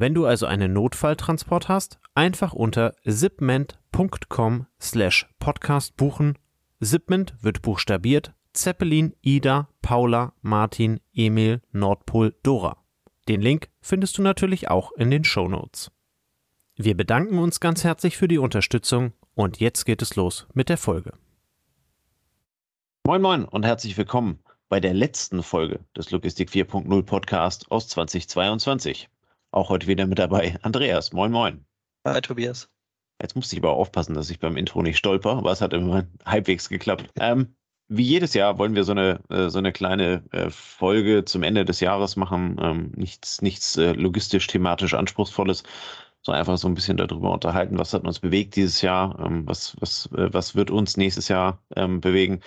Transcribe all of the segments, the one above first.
Wenn du also einen Notfalltransport hast, einfach unter zipment.com slash podcast buchen. Zipment wird buchstabiert Zeppelin, Ida, Paula, Martin, Emil, Nordpol, Dora. Den Link findest du natürlich auch in den Show Notes. Wir bedanken uns ganz herzlich für die Unterstützung und jetzt geht es los mit der Folge. Moin Moin und herzlich willkommen bei der letzten Folge des Logistik 4.0 Podcast aus 2022. Auch heute wieder mit dabei Andreas. Moin, moin. Hi, Tobias. Jetzt musste ich aber aufpassen, dass ich beim Intro nicht stolper, aber es hat immer halbwegs geklappt. Ähm, wie jedes Jahr wollen wir so eine, äh, so eine kleine äh, Folge zum Ende des Jahres machen. Ähm, nichts nichts äh, logistisch, thematisch Anspruchsvolles, sondern einfach so ein bisschen darüber unterhalten, was hat uns bewegt dieses Jahr, ähm, was, was, was wird uns nächstes Jahr ähm, bewegen.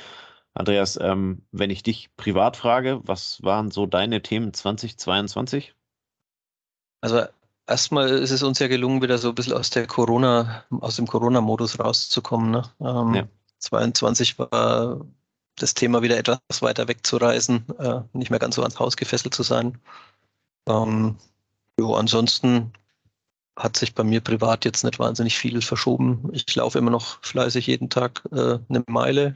Andreas, ähm, wenn ich dich privat frage, was waren so deine Themen 2022? Also erstmal ist es uns ja gelungen, wieder so ein bisschen aus der Corona, aus dem Corona-Modus rauszukommen. Ne? Ähm, ja. 22 war das Thema wieder etwas weiter wegzureisen, äh, nicht mehr ganz so ans Haus gefesselt zu sein. Ähm, jo, ansonsten hat sich bei mir privat jetzt nicht wahnsinnig viel verschoben. Ich laufe immer noch fleißig jeden Tag äh, eine Meile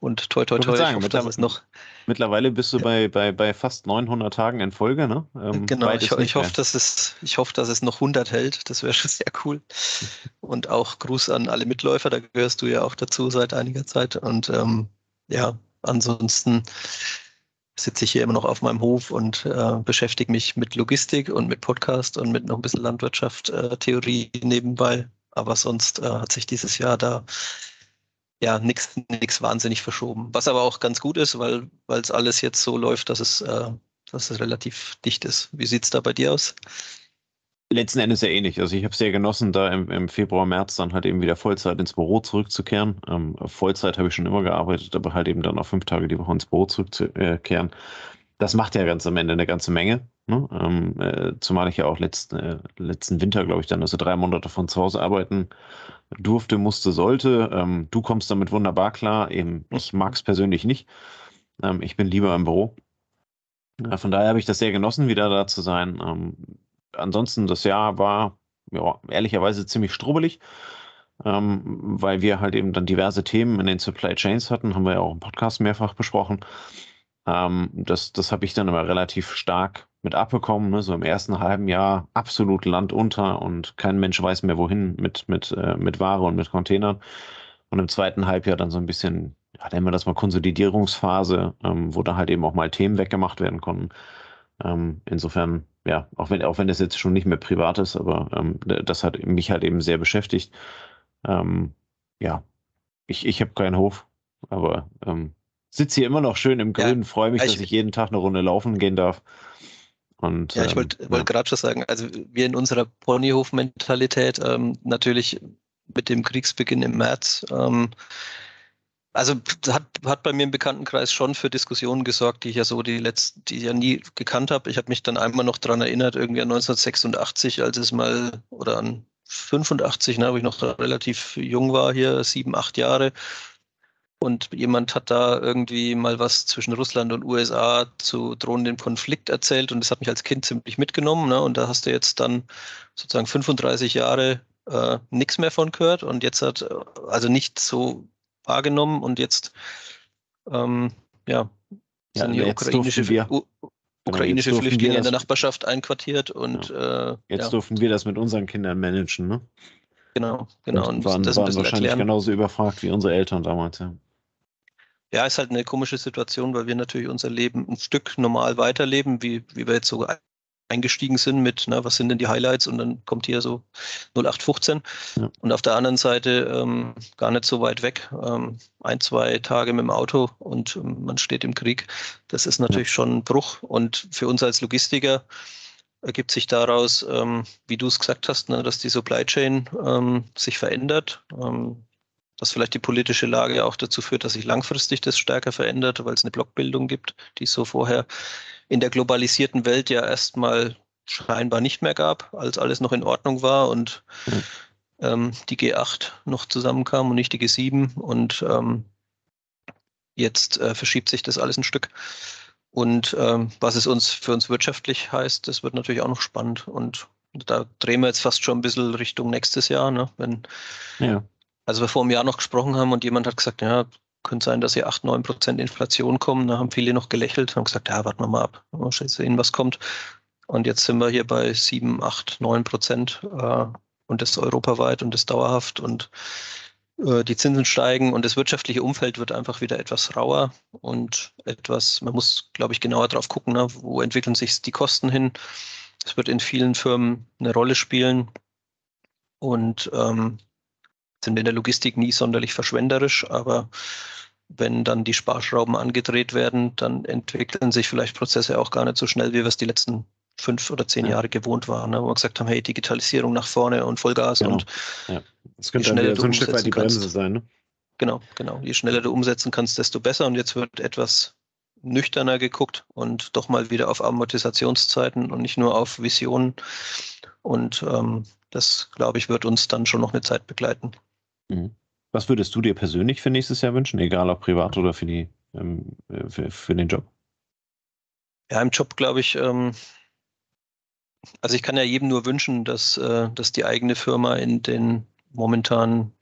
und toi toi toi, ich, ich hoffe, dass noch Mittlerweile bist du bei, bei, bei fast 900 Tagen in Folge, ne? Ähm, genau, ich, ich hoffe, dass es, ich hoffe, dass es noch 100 hält. Das wäre schon sehr cool. Und auch Gruß an alle Mitläufer, da gehörst du ja auch dazu seit einiger Zeit. Und ähm, ja, ansonsten sitze ich hier immer noch auf meinem Hof und äh, beschäftige mich mit Logistik und mit Podcast und mit noch ein bisschen Landwirtschaft, äh, Theorie nebenbei. Aber sonst äh, hat sich dieses Jahr da ja nichts nix wahnsinnig verschoben. Was aber auch ganz gut ist, weil es alles jetzt so läuft, dass es, äh, dass es relativ dicht ist. Wie sieht es da bei dir aus? Letzten Endes ja ähnlich. Also ich habe es sehr genossen, da im, im, Februar, März dann halt eben wieder Vollzeit ins Büro zurückzukehren. Ähm, Vollzeit habe ich schon immer gearbeitet, aber halt eben dann auch fünf Tage die Woche ins Büro zurückzukehren. Das macht ja ganz am Ende eine ganze Menge. Ne? Ähm, äh, zumal ich ja auch letzt, äh, letzten Winter, glaube ich, dann also drei Monate von zu Hause arbeiten durfte, musste, sollte. Ähm, du kommst damit wunderbar klar. Eben, ich mag es persönlich nicht. Ähm, ich bin lieber im Büro. Ja, von daher habe ich das sehr genossen, wieder da zu sein. Ähm, ansonsten, das Jahr war ja, ehrlicherweise ziemlich strubbelig, ähm, weil wir halt eben dann diverse Themen in den Supply Chains hatten, haben wir ja auch im Podcast mehrfach besprochen. Ähm, das das habe ich dann aber relativ stark mit abbekommen. Ne? So im ersten halben Jahr absolut Land unter und kein Mensch weiß mehr wohin mit, mit, äh, mit Ware und mit Containern. Und im zweiten Halbjahr dann so ein bisschen, ja, nennen wir das mal Konsolidierungsphase, ähm, wo da halt eben auch mal Themen weggemacht werden konnten. Ähm, insofern ja, auch wenn, auch wenn das jetzt schon nicht mehr privat ist, aber ähm, das hat mich halt eben sehr beschäftigt. Ähm, ja, ich, ich habe keinen Hof, aber ähm, sitze hier immer noch schön im Grün, ja, freue mich, ich, dass ich jeden Tag eine Runde laufen gehen darf. Und, ja, ich wollte ähm, wollt ja. gerade schon sagen, also wir in unserer Ponyhof-Mentalität ähm, natürlich mit dem Kriegsbeginn im März ähm, also hat, hat bei mir im Bekanntenkreis schon für Diskussionen gesorgt, die ich ja so die letzten, die ich ja nie gekannt habe. Ich habe mich dann einmal noch daran erinnert, irgendwie an 1986, als es mal, oder an 85, ne, wo ich noch relativ jung war hier, sieben, acht Jahre. Und jemand hat da irgendwie mal was zwischen Russland und USA zu drohendem Konflikt erzählt und das hat mich als Kind ziemlich mitgenommen. Ne? Und da hast du jetzt dann sozusagen 35 Jahre äh, nichts mehr von gehört und jetzt hat also nicht so wahrgenommen und jetzt ähm, ja, sind ja, hier ukrainische, wir, U ukrainische genau, Flüchtlinge in der Nachbarschaft einquartiert und ja. äh, jetzt ja. durften wir das mit unseren Kindern managen, ne? Genau, genau. Und, waren, das waren wahrscheinlich erklären. genauso überfragt wie unsere Eltern damals, ja. Ja, ist halt eine komische Situation, weil wir natürlich unser Leben ein Stück normal weiterleben, wie, wie wir jetzt so eingestiegen sind mit, na, was sind denn die Highlights und dann kommt hier so 0815 ja. und auf der anderen Seite ähm, gar nicht so weit weg, ähm, ein, zwei Tage mit dem Auto und ähm, man steht im Krieg. Das ist natürlich ja. schon ein Bruch und für uns als Logistiker ergibt sich daraus, ähm, wie du es gesagt hast, ne, dass die Supply Chain ähm, sich verändert, ähm, dass vielleicht die politische Lage auch dazu führt, dass sich langfristig das stärker verändert, weil es eine Blockbildung gibt, die es so vorher in der globalisierten Welt ja erstmal scheinbar nicht mehr gab, als alles noch in Ordnung war und mhm. ähm, die G8 noch zusammenkam und nicht die G7 und ähm, jetzt äh, verschiebt sich das alles ein Stück. Und ähm, was es uns für uns wirtschaftlich heißt, das wird natürlich auch noch spannend. Und da drehen wir jetzt fast schon ein bisschen Richtung nächstes Jahr. Ne? Wenn, ja. Also wir vor einem Jahr noch gesprochen haben und jemand hat gesagt, ja, könnte sein, dass hier 8, 9 Prozent Inflation kommen. Da haben viele noch gelächelt und gesagt, ja, warten wir mal ab, mal sehen, was kommt. Und jetzt sind wir hier bei 7, 8, 9 Prozent äh, und das europaweit und das dauerhaft und äh, die Zinsen steigen und das wirtschaftliche Umfeld wird einfach wieder etwas rauer und etwas, man muss, glaube ich, genauer drauf gucken, ne, wo entwickeln sich die Kosten hin. Es wird in vielen Firmen eine Rolle spielen und ähm, sind wir in der Logistik nie sonderlich verschwenderisch, aber wenn dann die Sparschrauben angedreht werden, dann entwickeln sich vielleicht Prozesse auch gar nicht so schnell, wie wir es die letzten fünf oder zehn Jahre gewohnt waren, ne? wo wir gesagt haben, hey, Digitalisierung nach vorne und Vollgas genau. und ja. Das könnte dann so ein Stück weit die Bremse kannst, sein. Ne? Genau, genau. Je schneller du umsetzen kannst, desto besser. Und jetzt wird etwas nüchterner geguckt und doch mal wieder auf Amortisationszeiten und nicht nur auf Visionen. Und ähm, das, glaube ich, wird uns dann schon noch eine Zeit begleiten. Mhm. Was würdest du dir persönlich für nächstes Jahr wünschen, egal ob privat oder für, die, ähm, für, für den Job? Ja, im Job glaube ich, ähm, also ich kann ja jedem nur wünschen, dass, äh, dass die eigene Firma in den momentan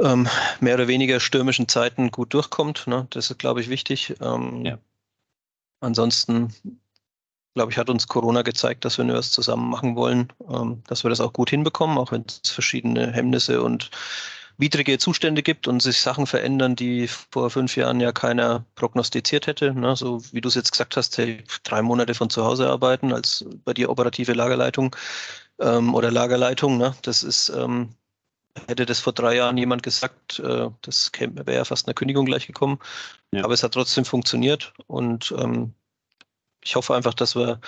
ähm, mehr oder weniger stürmischen Zeiten gut durchkommt. Ne? Das ist, glaube ich, wichtig. Ähm, ja. Ansonsten, glaube ich, hat uns Corona gezeigt, dass wir nur was zusammen machen wollen, ähm, dass wir das auch gut hinbekommen, auch wenn es verschiedene Hemmnisse und widrige Zustände gibt und sich Sachen verändern, die vor fünf Jahren ja keiner prognostiziert hätte. Ne? So wie du es jetzt gesagt hast, hey, drei Monate von zu Hause arbeiten als bei dir operative Lagerleitung ähm, oder Lagerleitung. Ne? Das ist, ähm, hätte das vor drei Jahren jemand gesagt, äh, das wäre ja fast eine Kündigung gleich gekommen. Ja. Aber es hat trotzdem funktioniert und ähm, ich hoffe einfach, dass wir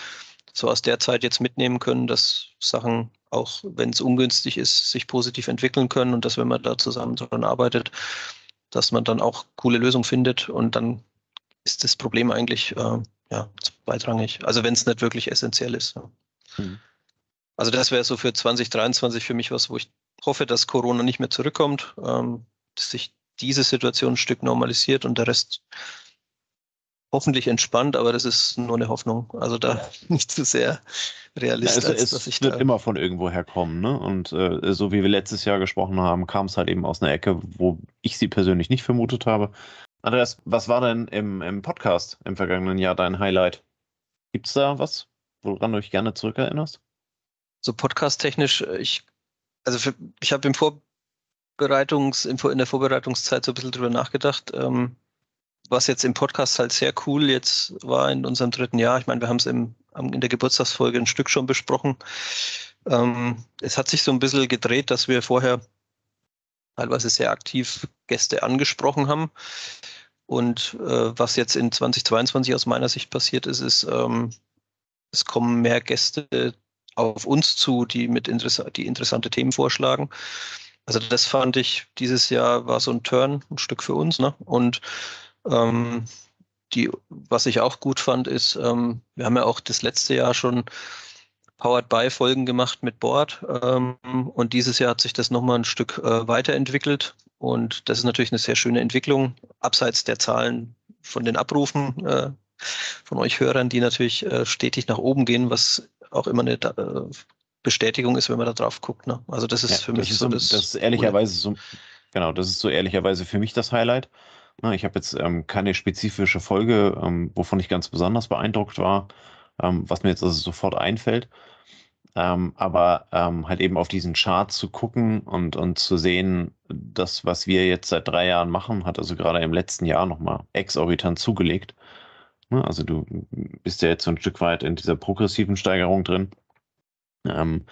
so aus der Zeit jetzt mitnehmen können, dass Sachen, auch wenn es ungünstig ist, sich positiv entwickeln können und dass wenn man da zusammen daran arbeitet, dass man dann auch coole Lösungen findet und dann ist das Problem eigentlich äh, ja, zweitrangig. Also wenn es nicht wirklich essentiell ist. Ja. Mhm. Also das wäre so für 2023 für mich was, wo ich hoffe, dass Corona nicht mehr zurückkommt, ähm, dass sich diese Situation ein Stück normalisiert und der Rest hoffentlich entspannt, aber das ist nur eine Hoffnung. Also da nicht zu sehr realistisch. Ja, es, es wird immer von irgendwo herkommen. Ne? Und äh, so wie wir letztes Jahr gesprochen haben, kam es halt eben aus einer Ecke, wo ich sie persönlich nicht vermutet habe. Andreas, was war denn im, im Podcast im vergangenen Jahr dein Highlight? Gibt es da was, woran du dich gerne zurückerinnerst? So podcast-technisch, äh, ich, also für, ich habe im Vorbereitungs, in der Vorbereitungszeit so ein bisschen drüber nachgedacht. Ähm, was jetzt im Podcast halt sehr cool jetzt war in unserem dritten Jahr. Ich meine, wir haben es in der Geburtstagsfolge ein Stück schon besprochen. Ähm, es hat sich so ein bisschen gedreht, dass wir vorher teilweise sehr aktiv Gäste angesprochen haben. Und äh, was jetzt in 2022 aus meiner Sicht passiert ist, ist, ähm, es kommen mehr Gäste auf uns zu, die mit interess die interessante Themen vorschlagen. Also das fand ich dieses Jahr war so ein Turn, ein Stück für uns. Ne? Und ähm, die, was ich auch gut fand, ist, ähm, wir haben ja auch das letzte Jahr schon Powered by Folgen gemacht mit Board ähm, und dieses Jahr hat sich das nochmal ein Stück äh, weiterentwickelt und das ist natürlich eine sehr schöne Entwicklung, abseits der Zahlen von den Abrufen äh, von euch Hörern, die natürlich äh, stetig nach oben gehen, was auch immer eine äh, Bestätigung ist, wenn man da drauf guckt. Ne? Also das ist ja, für mich ist so das. Das ist ehrlicherweise so, genau, das ist so ehrlicherweise für mich das Highlight. Ich habe jetzt ähm, keine spezifische Folge, ähm, wovon ich ganz besonders beeindruckt war, ähm, was mir jetzt also sofort einfällt. Ähm, aber ähm, halt eben auf diesen Chart zu gucken und, und zu sehen, das, was wir jetzt seit drei Jahren machen, hat also gerade im letzten Jahr nochmal exorbitant zugelegt. Ne, also du bist ja jetzt so ein Stück weit in dieser progressiven Steigerung drin. Ähm,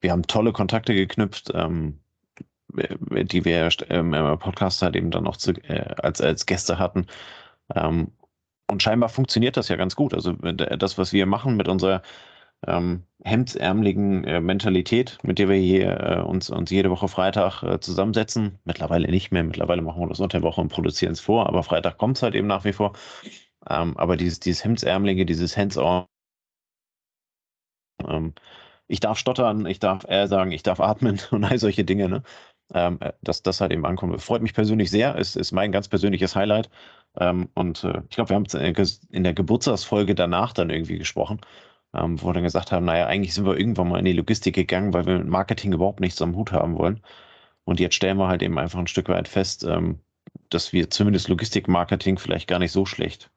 wir haben tolle Kontakte geknüpft die wir ähm, im Podcast halt eben dann auch zu, äh, als, als Gäste hatten. Ähm, und scheinbar funktioniert das ja ganz gut. Also das, was wir machen mit unserer ähm, hemdsärmeligen äh, Mentalität, mit der wir hier äh, uns, uns jede Woche Freitag äh, zusammensetzen. Mittlerweile nicht mehr, mittlerweile machen wir das unter der Woche und produzieren es vor, aber Freitag kommt es halt eben nach wie vor. Ähm, aber dieses, dieses Hemdsärmelige, dieses Hands-on, ähm, ich darf stottern, ich darf äh, sagen, ich darf atmen und all solche Dinge, ne? Ähm, äh, dass das halt eben ankommt. Freut mich persönlich sehr, ist, ist mein ganz persönliches Highlight. Ähm, und äh, ich glaube, wir haben in der Geburtstagsfolge danach dann irgendwie gesprochen, ähm, wo wir dann gesagt haben, naja, eigentlich sind wir irgendwann mal in die Logistik gegangen, weil wir mit Marketing überhaupt nichts am Hut haben wollen. Und jetzt stellen wir halt eben einfach ein Stück weit fest, ähm, dass wir zumindest Logistik-Marketing vielleicht gar nicht so schlecht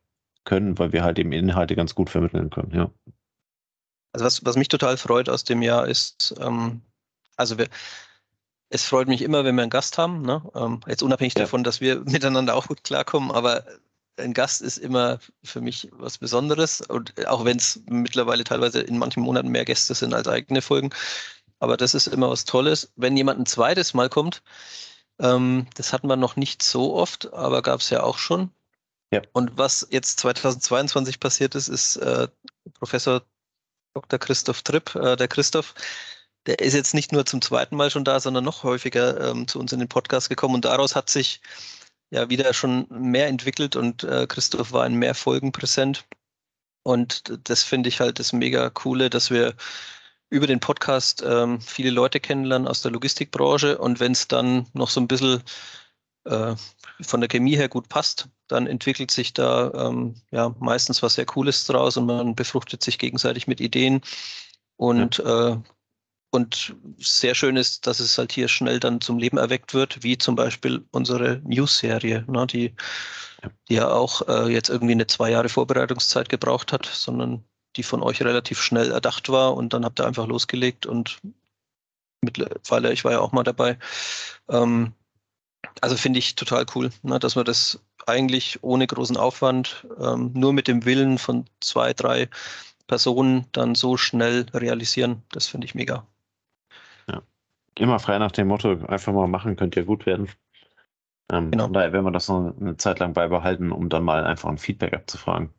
können, weil wir halt eben Inhalte ganz gut vermitteln können, ja. Also was, was mich total freut aus dem Jahr ist, ähm, also wir, es freut mich immer, wenn wir einen Gast haben. Ne? Ähm, jetzt unabhängig ja. davon, dass wir miteinander auch gut klarkommen, aber ein Gast ist immer für mich was Besonderes. Und auch wenn es mittlerweile teilweise in manchen Monaten mehr Gäste sind als eigene Folgen. Aber das ist immer was Tolles. Wenn jemand ein zweites Mal kommt, ähm, das hatten wir noch nicht so oft, aber gab es ja auch schon. Ja. Und was jetzt 2022 passiert ist, ist äh, Professor Dr. Christoph Tripp, äh, der Christoph, der ist jetzt nicht nur zum zweiten Mal schon da, sondern noch häufiger ähm, zu uns in den Podcast gekommen und daraus hat sich ja wieder schon mehr entwickelt und äh, Christoph war in mehr Folgen präsent. Und das finde ich halt das mega coole, dass wir über den Podcast ähm, viele Leute kennenlernen aus der Logistikbranche und wenn es dann noch so ein bisschen äh, von der Chemie her gut passt, dann entwickelt sich da ähm, ja meistens was sehr Cooles draus und man befruchtet sich gegenseitig mit Ideen. Und, ja. äh, und sehr schön ist, dass es halt hier schnell dann zum Leben erweckt wird, wie zum Beispiel unsere News-Serie, ne, die, ja. die ja auch äh, jetzt irgendwie eine zwei Jahre Vorbereitungszeit gebraucht hat, sondern die von euch relativ schnell erdacht war und dann habt ihr einfach losgelegt und mittlerweile, ich war ja auch mal dabei, ähm, also finde ich total cool, ne, dass wir das eigentlich ohne großen Aufwand, ähm, nur mit dem Willen von zwei, drei Personen dann so schnell realisieren. Das finde ich mega. Immer frei nach dem Motto, einfach mal machen, könnte ja gut werden. Ähm, genau. Von daher werden wir das noch eine Zeit lang beibehalten, um dann mal einfach ein Feedback abzufragen,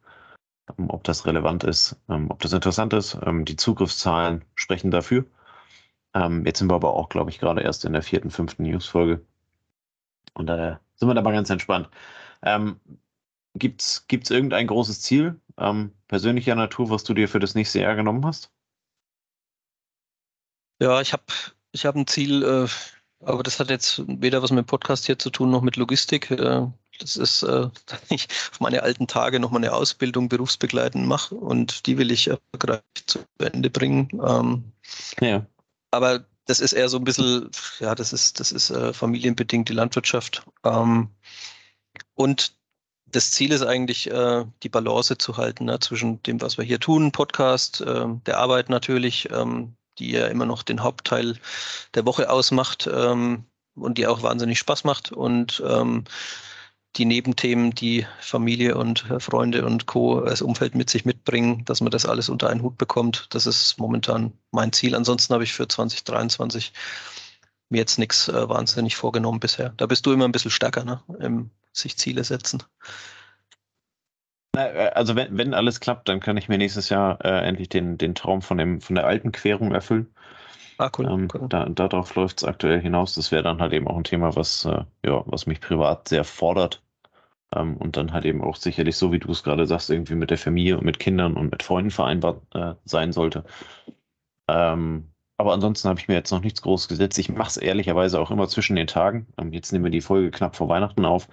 ähm, ob das relevant ist, ähm, ob das interessant ist. Ähm, die Zugriffszahlen sprechen dafür. Ähm, jetzt sind wir aber auch, glaube ich, gerade erst in der vierten, fünften News-Folge. Und daher sind wir da mal ganz entspannt. Ähm, Gibt es irgendein großes Ziel ähm, persönlicher Natur, was du dir für das nächste Jahr genommen hast? Ja, ich habe ich hab ein Ziel, äh, aber das hat jetzt weder was mit dem Podcast hier zu tun, noch mit Logistik. Äh, das ist, äh, dass ich auf meine alten Tage noch mal eine Ausbildung berufsbegleitend mache und die will ich erfolgreich zu Ende bringen. Ähm, ja. Aber das ist eher so ein bisschen, ja, das ist, das ist äh, familienbedingt die Landwirtschaft. Ähm, und das Ziel ist eigentlich, äh, die Balance zu halten ne, zwischen dem, was wir hier tun, Podcast, äh, der Arbeit natürlich, ähm, die ja immer noch den Hauptteil der Woche ausmacht ähm, und die auch wahnsinnig Spaß macht und ähm, die Nebenthemen, die Familie und äh, Freunde und Co. als Umfeld mit sich mitbringen, dass man das alles unter einen Hut bekommt. Das ist momentan mein Ziel. Ansonsten habe ich für 2023 mir jetzt nichts äh, wahnsinnig vorgenommen bisher. Da bist du immer ein bisschen stärker, ne? Im sich Ziele setzen. Äh, also wenn, wenn alles klappt, dann kann ich mir nächstes Jahr äh, endlich den, den Traum von, dem, von der alten Querung erfüllen. Ah, cool. Ähm, cool. Da, darauf läuft es aktuell hinaus. Das wäre dann halt eben auch ein Thema, was, äh, ja, was mich privat sehr fordert. Ähm, und dann halt eben auch sicherlich, so wie du es gerade sagst, irgendwie mit der Familie und mit Kindern und mit Freunden vereinbart äh, sein sollte. Ähm, aber ansonsten habe ich mir jetzt noch nichts Großes gesetzt. Ich mache es ehrlicherweise auch immer zwischen den Tagen. Ähm, jetzt nehmen wir die Folge knapp vor Weihnachten auf,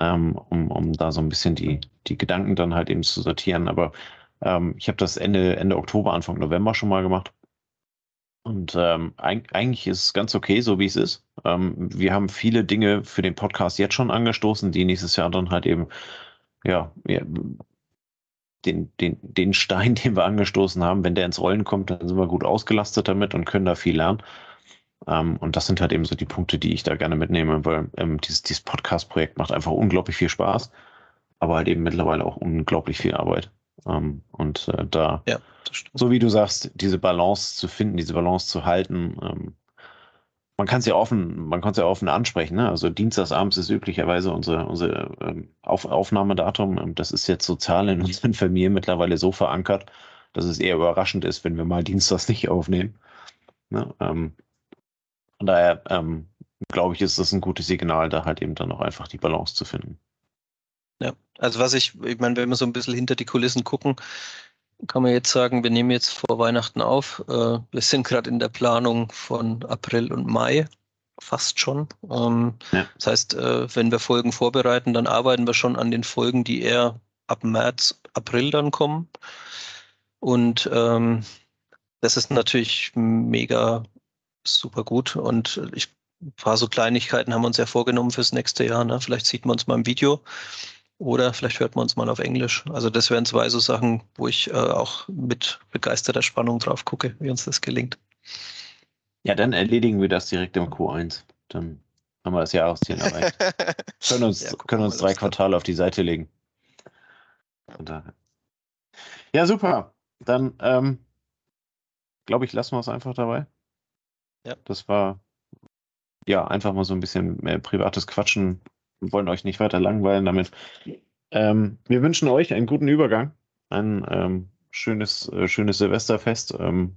ähm, um, um da so ein bisschen die, die Gedanken dann halt eben zu sortieren. Aber ähm, ich habe das Ende, Ende Oktober, Anfang November schon mal gemacht. Und ähm, eigentlich ist es ganz okay, so wie es ist. Ähm, wir haben viele Dinge für den Podcast jetzt schon angestoßen, die nächstes Jahr dann halt eben, ja, den, den, den Stein, den wir angestoßen haben, wenn der ins Rollen kommt, dann sind wir gut ausgelastet damit und können da viel lernen. Ähm, und das sind halt eben so die Punkte, die ich da gerne mitnehme, weil ähm, dieses, dieses Podcast-Projekt macht einfach unglaublich viel Spaß, aber halt eben mittlerweile auch unglaublich viel Arbeit. Ähm, und äh, da, ja, so wie du sagst, diese Balance zu finden, diese Balance zu halten, ähm, man kann es ja offen, man kann es ja offen ansprechen. Ne? Also Dienstagsabends ist üblicherweise unsere, unsere ähm, Auf Aufnahmedatum. Ähm, das ist jetzt sozial in unseren Familien mittlerweile so verankert, dass es eher überraschend ist, wenn wir mal Dienstags nicht aufnehmen. Ne? Ähm, von daher ähm, glaube ich, ist das ein gutes Signal, da halt eben dann auch einfach die Balance zu finden. Ja, also was ich, ich meine, wenn wir so ein bisschen hinter die Kulissen gucken, kann man jetzt sagen, wir nehmen jetzt vor Weihnachten auf. Äh, wir sind gerade in der Planung von April und Mai, fast schon. Ähm, ja. Das heißt, äh, wenn wir Folgen vorbereiten, dann arbeiten wir schon an den Folgen, die eher ab März, April dann kommen. Und ähm, das ist natürlich mega super gut. Und ich, ein paar so Kleinigkeiten haben wir uns ja vorgenommen fürs nächste Jahr. Ne? Vielleicht sieht man uns mal im Video oder vielleicht hört man uns mal auf Englisch. Also das wären zwei so Sachen, wo ich äh, auch mit begeisterter Spannung drauf gucke, wie uns das gelingt. Ja, dann erledigen wir das direkt im Q1. Dann haben wir das Jahresziel erreicht. können uns, ja, können uns drei Quartale auf die Seite legen. Ja, super. Dann ähm, glaube ich, lassen wir es einfach dabei. Ja. Das war ja einfach mal so ein bisschen mehr privates Quatschen wir wollen euch nicht weiter langweilen damit. Ähm, wir wünschen euch einen guten Übergang, ein ähm, schönes, äh, schönes Silvesterfest. Ähm,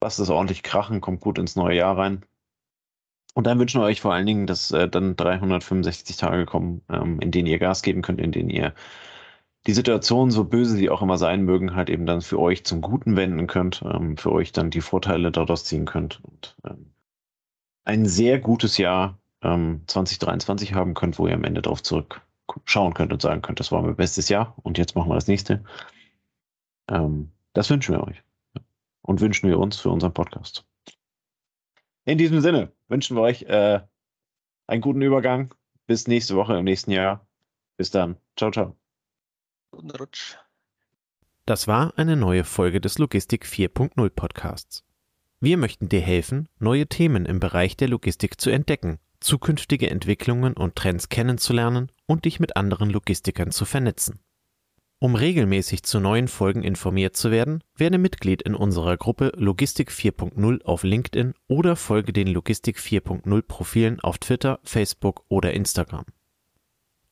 lasst es ordentlich krachen, kommt gut ins neue Jahr rein. Und dann wünschen wir euch vor allen Dingen, dass äh, dann 365 Tage kommen, ähm, in denen ihr Gas geben könnt, in denen ihr die Situation, so böse sie auch immer sein mögen, halt eben dann für euch zum Guten wenden könnt, ähm, für euch dann die Vorteile daraus ziehen könnt. Und ähm, ein sehr gutes Jahr ähm, 2023 haben könnt, wo ihr am Ende darauf zurückschauen könnt und sagen könnt, das war mein bestes Jahr und jetzt machen wir das nächste. Ähm, das wünschen wir euch und wünschen wir uns für unseren Podcast. In diesem Sinne wünschen wir euch äh, einen guten Übergang. Bis nächste Woche im nächsten Jahr. Bis dann. Ciao, ciao. Guten Rutsch. Das war eine neue Folge des Logistik 4.0 Podcasts. Wir möchten dir helfen, neue Themen im Bereich der Logistik zu entdecken zukünftige Entwicklungen und Trends kennenzulernen und dich mit anderen Logistikern zu vernetzen. Um regelmäßig zu neuen Folgen informiert zu werden, werde Mitglied in unserer Gruppe Logistik 4.0 auf LinkedIn oder folge den Logistik 4.0 Profilen auf Twitter, Facebook oder Instagram.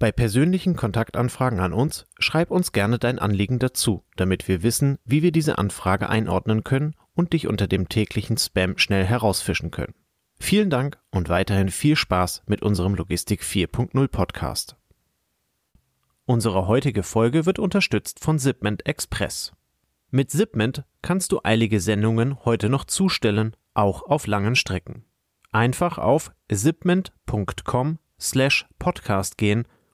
Bei persönlichen Kontaktanfragen an uns schreib uns gerne dein Anliegen dazu, damit wir wissen, wie wir diese Anfrage einordnen können und dich unter dem täglichen Spam schnell herausfischen können. Vielen Dank und weiterhin viel Spaß mit unserem Logistik 4.0 Podcast. Unsere heutige Folge wird unterstützt von Zipment Express. Mit Zipment kannst du eilige Sendungen heute noch zustellen, auch auf langen Strecken. Einfach auf zipment.com slash podcast gehen